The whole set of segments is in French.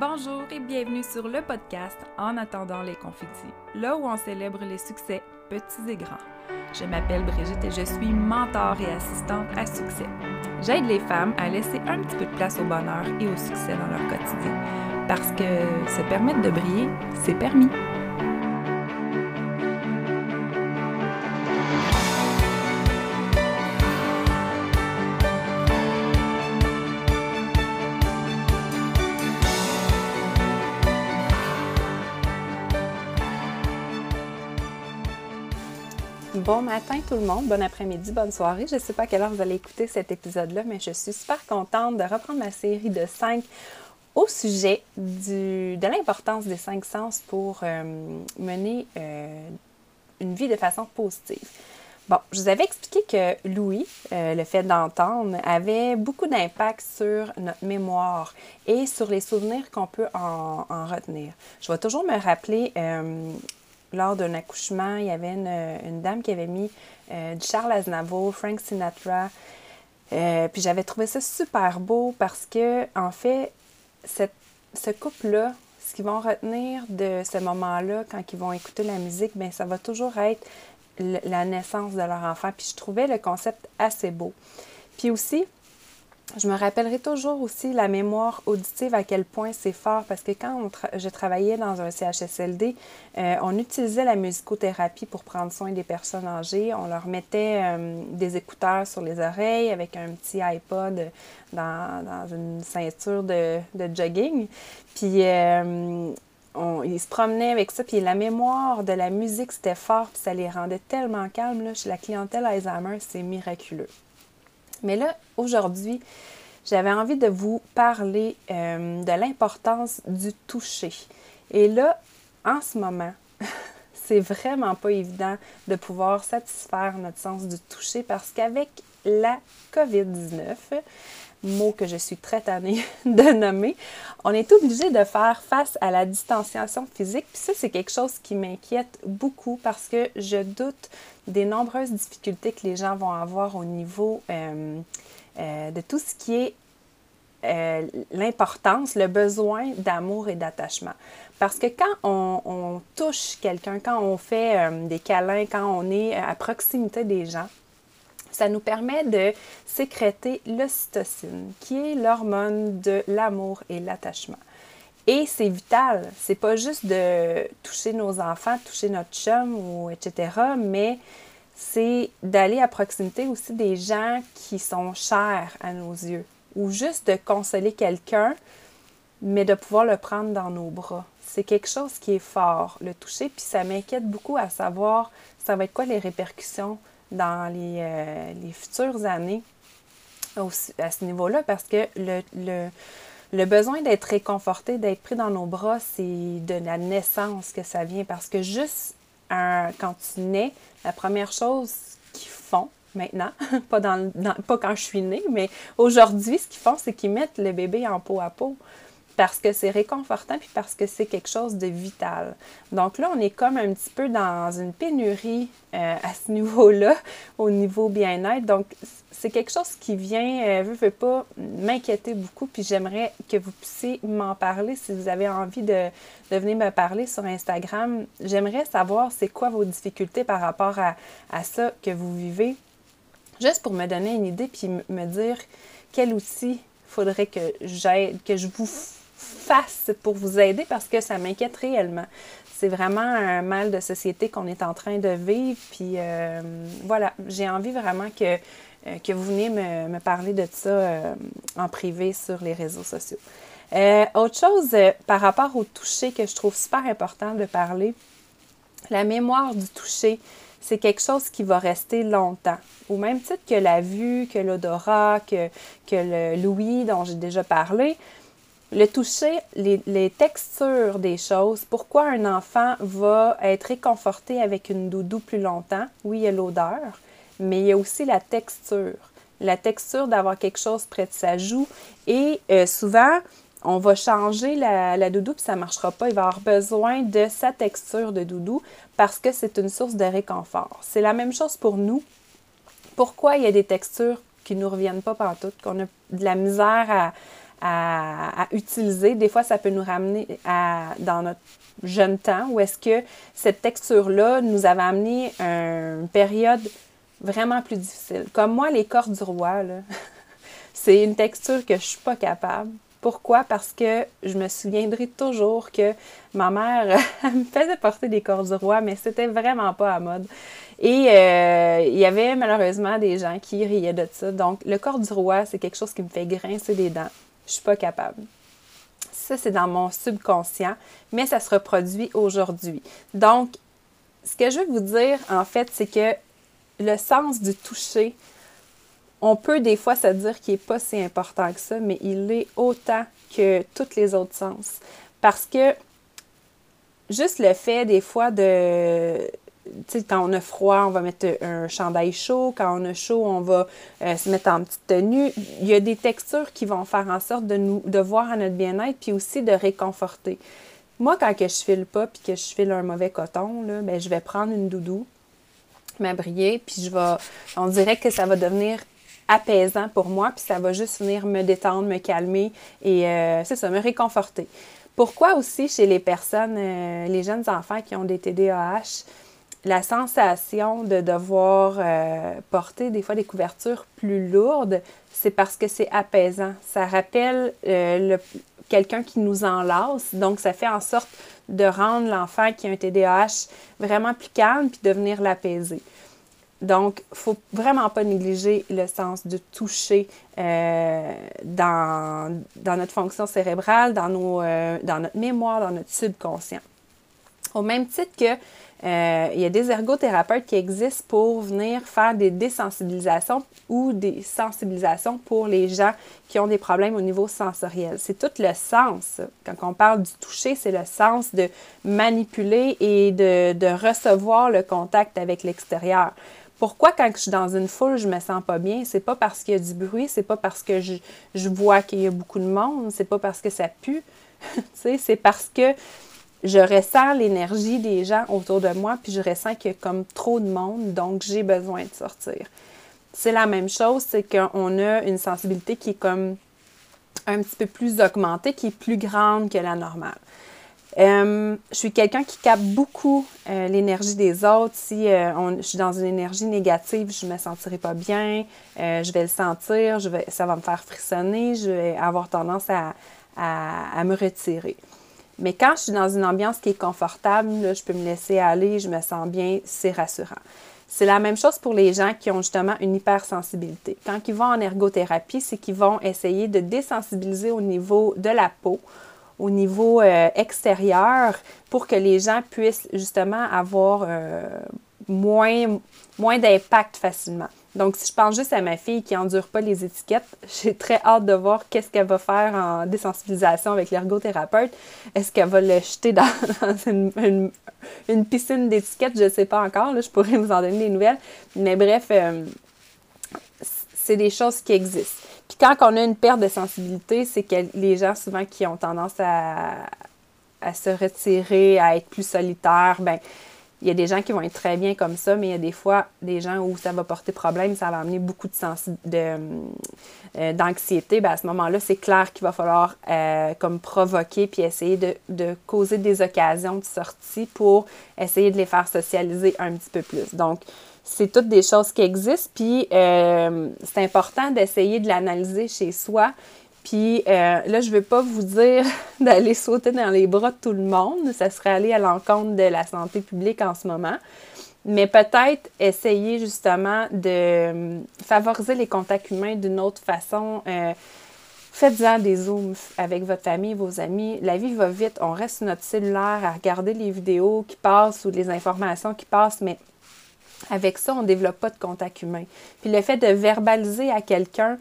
Bonjour et bienvenue sur le podcast En attendant les confettis, là où on célèbre les succès petits et grands. Je m'appelle Brigitte et je suis mentor et assistante à succès. J'aide les femmes à laisser un petit peu de place au bonheur et au succès dans leur quotidien parce que se permettre de briller, c'est permis. Bon matin tout le monde, bon après-midi, bonne soirée. Je ne sais pas à quelle heure vous allez écouter cet épisode-là, mais je suis super contente de reprendre ma série de cinq au sujet de l'importance des cinq sens pour euh, mener euh, une vie de façon positive. Bon, je vous avais expliqué que Louis, euh, le fait d'entendre, avait beaucoup d'impact sur notre mémoire et sur les souvenirs qu'on peut en, en, retenir. Je vais toujours me rappeler lors d'un accouchement, il y avait une, dame qui avait mis euh, Charles Aznavour, Frank Sinatra. Euh, puis j'avais trouvé ça super beau parce que, en fait, ce couple-là, ce qu'ils vont retenir de ce moment-là, quand ils vont écouter la musique, bien, ça va toujours être la naissance de leur enfant. Puis je trouvais le concept assez beau. Puis aussi, je me rappellerai toujours aussi la mémoire auditive, à quel point c'est fort, parce que quand je travaillais dans un CHSLD, euh, on utilisait la musicothérapie pour prendre soin des personnes âgées. On leur mettait euh, des écouteurs sur les oreilles avec un petit iPod dans, une ceinture de, jogging. Puis euh, ils se promenaient avec ça, puis la mémoire de la musique, c'était fort, puis ça les rendait tellement calmes. Chez la clientèle Alzheimer, c'est miraculeux. Mais là, aujourd'hui, j'avais envie de vous parler euh, de l'importance du toucher. Et là, en ce moment, c'est vraiment pas évident de pouvoir satisfaire notre sens du toucher parce qu'avec la COVID-19, mot que je suis très tannée de nommer, on est obligé de faire face à la distanciation physique. Puis ça, c'est quelque chose qui m'inquiète beaucoup parce que je doute des nombreuses difficultés que les gens vont avoir au niveau euh, euh, de tout ce qui est euh, l'importance, le besoin d'amour et d'attachement. Parce que quand on, touche quelqu'un, quand on fait des câlins, quand on est à proximité des gens, ça nous permet de sécréter l'ocytocine, qui est l'hormone de l'amour et l'attachement. Et c'est vital. C'est pas juste de toucher nos enfants, toucher notre chum ou etc., mais c'est d'aller à proximité aussi des gens qui sont chers à nos yeux. Ou juste de consoler quelqu'un, mais de pouvoir le prendre dans nos bras. C'est quelque chose qui est fort, le toucher, puis ça m'inquiète beaucoup à savoir ça va être quoi les répercussions dans les, euh, les futures années à ce niveau-là parce que le besoin d'être réconforté, d'être pris dans nos bras, c'est de la naissance que ça vient. Parce que juste quand tu nais, la première chose qu'ils font maintenant, pas, dans, pas quand je suis née, mais aujourd'hui, ce qu'ils font, c'est qu'ils mettent le bébé en peau à peau parce que c'est réconfortant puis parce que c'est quelque chose de vital. Donc là, on est comme un petit peu dans une pénurie euh, à ce niveau-là, au niveau bien-être. Donc, c'est quelque chose qui vient, euh, veut, veut pas, m'inquiéter beaucoup. Puis j'aimerais que vous puissiez m'en parler si vous avez envie de, de venir me parler sur Instagram. J'aimerais savoir c'est quoi vos difficultés par rapport à, à ça que vous vivez. Juste pour me donner une idée puis me dire quel outil faudrait que j'aide, que je vous fasse pour vous aider parce que ça m'inquiète réellement. C'est vraiment un mal de société qu'on est en train de vivre. Puis euh, voilà, j'ai envie vraiment que, euh, que vous venez me, parler de ça euh, en privé sur les réseaux sociaux. autre chose par rapport au toucher que je trouve super important de parler, la mémoire du toucher, c'est quelque chose qui va rester longtemps. Au même titre que la vue, que l'odorat, que, que le l'ouïe dont j'ai déjà parlé, le toucher, les, textures des choses, pourquoi un enfant va être réconforté avec une doudou plus longtemps? Oui, il y a l'odeur, mais il y a aussi la texture. La texture d'avoir quelque chose près de sa joue. Et euh, souvent, on va changer la, doudou, puis ça ne marchera pas. Il va avoir besoin de sa texture de doudou parce que c'est une source de réconfort. C'est la même chose pour nous. Pourquoi il y a des textures qui ne nous reviennent pas partout, qu'on a de la misère à, à, utiliser. Des fois, ça peut nous ramener à, dans notre jeune temps où est-ce que cette texture-là nous avait amené une période vraiment plus difficile. Comme moi, les cordes du roi, c'est une texture que je suis pas capable. Pourquoi? Parce que je me souviendrai toujours que ma mère me faisait porter des cordes du roi, mais c'était vraiment pas à mode. Et euh, il y avait malheureusement des gens qui riaient de ça. Donc, le corps du roi, c'est quelque chose qui me fait grincer des dents. Je suis pas capable. Ça, c'est dans mon subconscient, mais ça se reproduit aujourd'hui. Donc, ce que je veux vous dire, en fait, c'est que le sens du toucher, on peut des fois se dire qu'il n'est pas si important que ça, mais il l'est autant que tous les autres sens. Parce que juste le fait des fois de quand on a froid, on va mettre un chandail chaud. Quand on a chaud, on va euh, se mettre en petite tenue. Il y a des textures qui vont faire en sorte de nous de voir à notre bien-être, puis aussi de réconforter. Moi, quand que je file pas, puis que je file un mauvais coton, là, ben, je vais prendre une doudou, m'abrier, puis je vais, on dirait que ça va devenir apaisant pour moi, puis ça va juste venir me détendre, me calmer et euh, c'est ça, me réconforter. Pourquoi aussi chez les personnes, euh, les jeunes enfants qui ont des TDAH, la sensation de devoir euh, porter des fois des couvertures plus lourdes, c'est parce que c'est apaisant. Ça rappelle euh, quelqu'un qui nous enlace, donc ça fait en sorte de rendre l'enfant qui a un TDAH vraiment plus calme puis de venir l'apaiser. Donc, il ne faut vraiment pas négliger le sens de toucher euh, dans, dans, notre fonction cérébrale, dans, nos, dans notre mémoire, dans notre subconscient. Au même titre que euh, il y a des ergothérapeutes qui existent pour venir faire des désensibilisations ou des sensibilisations pour les gens qui ont des problèmes au niveau sensoriel. C'est tout le sens. Quand on parle du toucher, c'est le sens de manipuler et de, recevoir le contact avec l'extérieur. Pourquoi quand je suis dans une foule, je me sens pas bien? C'est pas parce qu'il y a du bruit, c'est pas parce que je, je vois qu'il y a beaucoup de monde, c'est pas parce que ça pue. c'est parce que je ressens l'énergie des gens autour de moi, puis je ressens qu'il y a comme trop de monde, donc j'ai besoin de sortir. C'est la même chose, c'est qu'on a une sensibilité qui est comme un petit peu plus augmentée, qui est plus grande que la normale. Euh, je suis quelqu'un qui capte beaucoup euh, l'énergie des autres. Si euh, je suis dans une énergie négative, je ne me sentirai pas bien, je vais le sentir, je vais, ça va me faire frissonner, je vais avoir tendance à, à me retirer. Mais quand je suis dans une ambiance qui est confortable, je peux me laisser aller, je me sens bien, c'est rassurant. C'est la même chose pour les gens qui ont justement une hypersensibilité. Quand ils vont en ergothérapie, c'est qu'ils vont essayer de désensibiliser au niveau de la peau, au niveau euh, extérieur, pour que les gens puissent justement avoir euh, moins, moins d'impact facilement. Donc, si je pense juste à ma fille qui endure pas les étiquettes, j'ai très hâte de voir qu'est-ce qu'elle va faire en désensibilisation avec l'ergothérapeute. Est-ce qu'elle va le jeter dans, une, piscine d'étiquettes? Je ne sais pas encore. je pourrais vous en donner des nouvelles. Mais bref, euh, c'est des choses qui existent. Puis quand on a une perte de sensibilité, c'est que les gens souvent qui ont tendance à, à se retirer, à être plus solitaires, ben il y a des gens qui vont être très bien comme ça, mais il y a des fois des gens où ça va porter problème, ça va amener beaucoup de, euh, d'anxiété. Ben à ce moment-là, c'est clair qu'il va falloir euh, comme provoquer puis essayer de, causer des occasions de sortie pour essayer de les faire socialiser un petit peu plus. Donc, c'est toutes des choses qui existent, puis euh, c'est important d'essayer de l'analyser chez soi puis euh, là, je ne veux pas vous dire d'aller sauter dans les bras de tout le monde. Ça serait aller à l'encontre de la santé publique en ce moment. Mais peut-être essayer justement de euh, favoriser les contacts humains d'une autre façon. Euh, faites-en des zooms avec votre famille, vos amis. La vie va vite. On reste sur notre cellulaire à regarder les vidéos qui passent ou les informations qui passent, mais avec ça, on ne développe pas de contact humain. Puis le fait de verbaliser à quelqu'un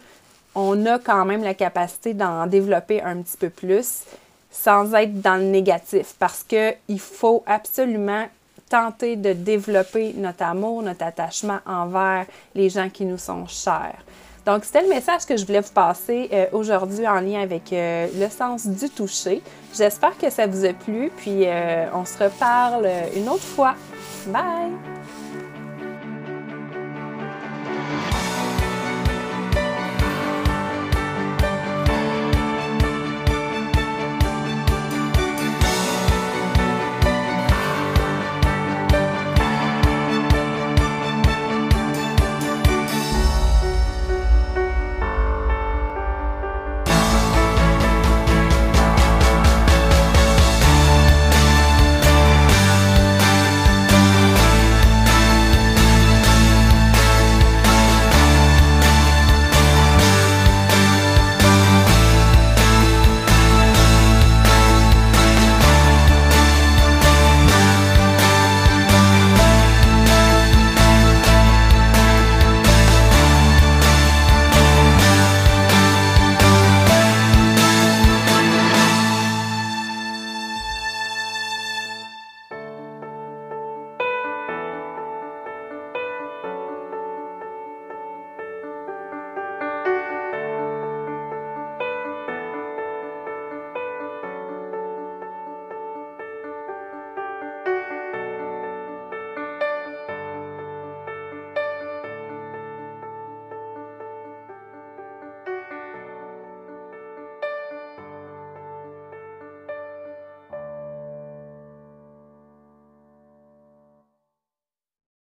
on a quand même la capacité d'en développer un petit peu plus sans être dans le négatif parce qu'il faut absolument tenter de développer notre amour, notre attachement envers les gens qui nous sont chers. Donc, c'était le message que je voulais vous passer euh, aujourd'hui en lien avec euh, le sens du toucher. J'espère que ça vous a plu, puis euh, on se reparle une autre fois. Bye!